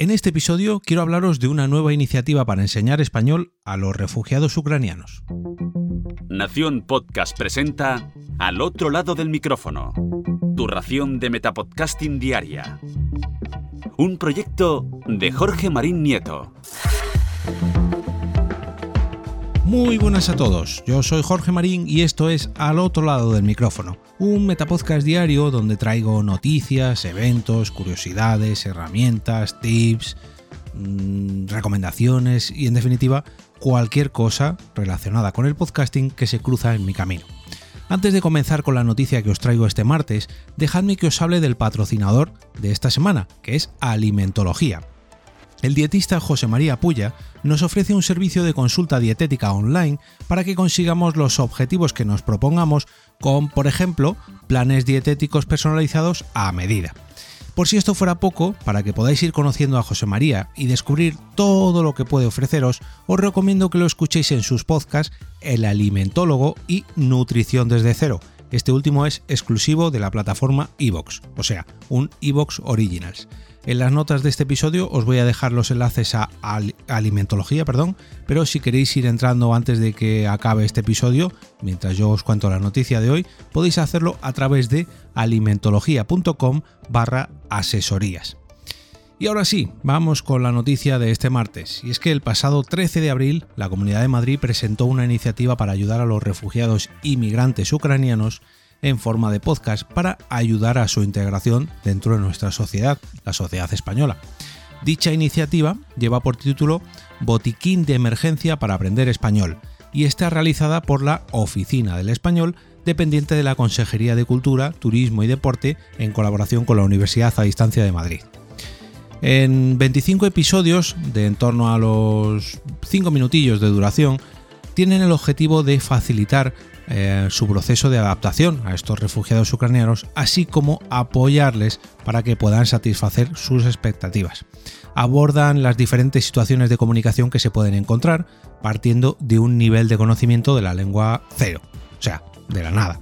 En este episodio quiero hablaros de una nueva iniciativa para enseñar español a los refugiados ucranianos. Nación Podcast presenta Al otro lado del micrófono, tu ración de Metapodcasting Diaria. Un proyecto de Jorge Marín Nieto. Muy buenas a todos, yo soy Jorge Marín y esto es Al otro lado del micrófono, un metapodcast diario donde traigo noticias, eventos, curiosidades, herramientas, tips, mmm, recomendaciones y en definitiva cualquier cosa relacionada con el podcasting que se cruza en mi camino. Antes de comenzar con la noticia que os traigo este martes, dejadme que os hable del patrocinador de esta semana, que es Alimentología el dietista José María Puya nos ofrece un servicio de consulta dietética online para que consigamos los objetivos que nos propongamos con, por ejemplo, planes dietéticos personalizados a medida. Por si esto fuera poco, para que podáis ir conociendo a José María y descubrir todo lo que puede ofreceros, os recomiendo que lo escuchéis en sus podcasts El Alimentólogo y Nutrición desde cero. Este último es exclusivo de la plataforma Evox, o sea, un Evox Originals. En las notas de este episodio os voy a dejar los enlaces a alimentología, perdón, pero si queréis ir entrando antes de que acabe este episodio, mientras yo os cuento la noticia de hoy, podéis hacerlo a través de alimentología.com barra asesorías. Y ahora sí, vamos con la noticia de este martes, y es que el pasado 13 de abril la Comunidad de Madrid presentó una iniciativa para ayudar a los refugiados inmigrantes ucranianos en forma de podcast para ayudar a su integración dentro de nuestra sociedad, la sociedad española. Dicha iniciativa lleva por título Botiquín de Emergencia para Aprender Español y está realizada por la Oficina del Español dependiente de la Consejería de Cultura, Turismo y Deporte en colaboración con la Universidad a Distancia de Madrid. En 25 episodios de en torno a los 5 minutillos de duración, tienen el objetivo de facilitar eh, su proceso de adaptación a estos refugiados ucranianos, así como apoyarles para que puedan satisfacer sus expectativas. Abordan las diferentes situaciones de comunicación que se pueden encontrar, partiendo de un nivel de conocimiento de la lengua cero, o sea, de la nada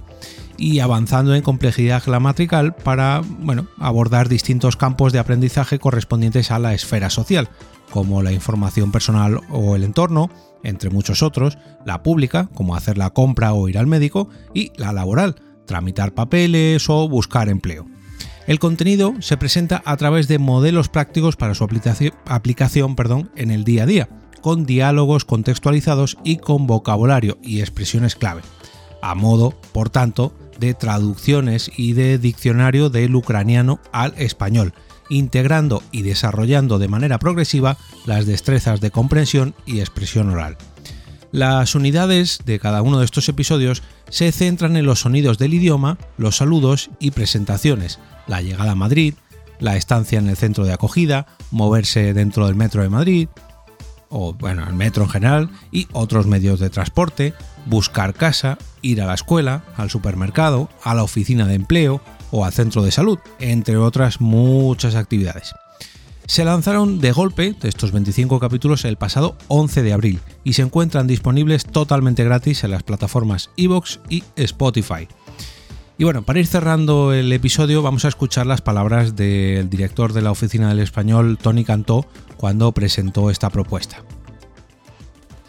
y avanzando en complejidad gramatrical para bueno, abordar distintos campos de aprendizaje correspondientes a la esfera social, como la información personal o el entorno, entre muchos otros, la pública, como hacer la compra o ir al médico, y la laboral, tramitar papeles o buscar empleo. El contenido se presenta a través de modelos prácticos para su aplicación, perdón, en el día a día, con diálogos contextualizados y con vocabulario y expresiones clave, a modo, por tanto, de traducciones y de diccionario del ucraniano al español, integrando y desarrollando de manera progresiva las destrezas de comprensión y expresión oral. Las unidades de cada uno de estos episodios se centran en los sonidos del idioma, los saludos y presentaciones, la llegada a Madrid, la estancia en el centro de acogida, moverse dentro del metro de Madrid, o bueno, el metro en general, y otros medios de transporte, buscar casa, ir a la escuela, al supermercado, a la oficina de empleo, o al centro de salud, entre otras muchas actividades. Se lanzaron de golpe estos 25 capítulos el pasado 11 de abril y se encuentran disponibles totalmente gratis en las plataformas Evox y Spotify. Y bueno, para ir cerrando el episodio vamos a escuchar las palabras del director de la Oficina del Español, Tony Cantó, cuando presentó esta propuesta.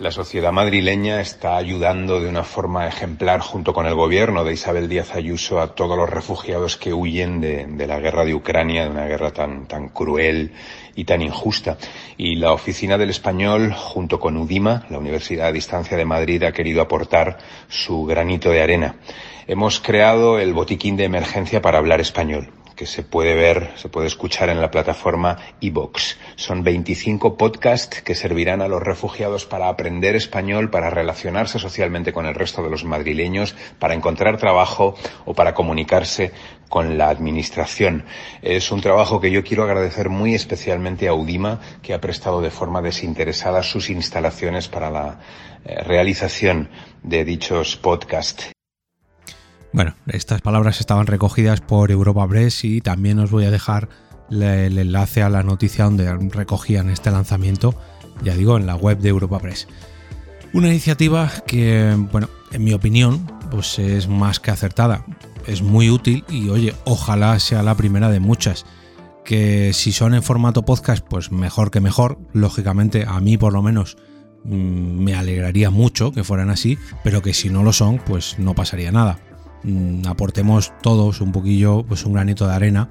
La sociedad madrileña está ayudando de una forma ejemplar junto con el gobierno de Isabel Díaz Ayuso a todos los refugiados que huyen de, la guerra de Ucrania, de una guerra tan, tan cruel y tan injusta. Y la Oficina del Español, junto con UDIMA, la Universidad a Distancia de Madrid, ha querido aportar su granito de arena. Hemos creado el botiquín de emergencia para hablar español que se puede ver, se puede escuchar en la plataforma iVoox. Son 25 podcasts que servirán a los refugiados para aprender español, para relacionarse socialmente con el resto de los madrileños, para encontrar trabajo o para comunicarse con la administración. Es un trabajo que yo quiero agradecer muy especialmente a Udima, que ha prestado de forma desinteresada sus instalaciones para la eh, realización de dichos podcasts. Bueno, estas palabras estaban recogidas por Europa Press y también os voy a dejar el enlace a la noticia donde recogían este lanzamiento, ya digo, en la web de Europa Press. Una iniciativa que, bueno, en mi opinión, pues es más que acertada, es muy útil y oye, ojalá sea la primera de muchas que si son en formato podcast, pues mejor que mejor. Lógicamente, a mí por lo menos mm, me alegraría mucho que fueran así, pero que si no lo son, pues no pasaría nada. Mm, aportemos todos un poquillo, pues un granito de arena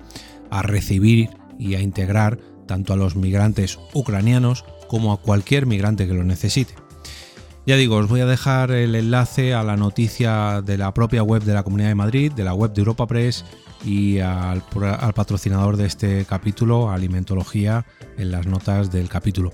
a recibir y a integrar tanto a los migrantes ucranianos como a cualquier migrante que lo necesite. Ya digo, os voy a dejar el enlace a la noticia de la propia web de la Comunidad de Madrid, de la web de Europa Press y al, patrocinador de este capítulo, Alimentología, en las notas del capítulo.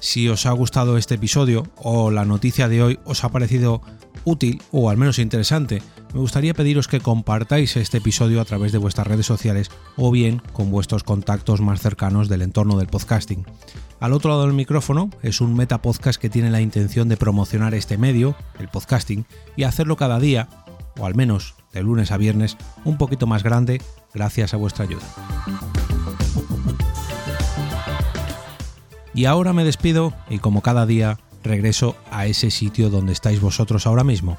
Si os ha gustado este episodio o la noticia de hoy os ha parecido útil o al menos interesante, me gustaría pediros que compartáis este episodio a través de vuestras redes sociales o bien con vuestros contactos más cercanos del entorno del podcasting. Al otro lado del micrófono es un metapodcast que tiene la intención de promocionar este medio, el podcasting, y hacerlo cada día, o al menos de lunes a viernes, un poquito más grande gracias a vuestra ayuda. Y ahora me despido y como cada día regreso a ese sitio donde estáis vosotros ahora mismo,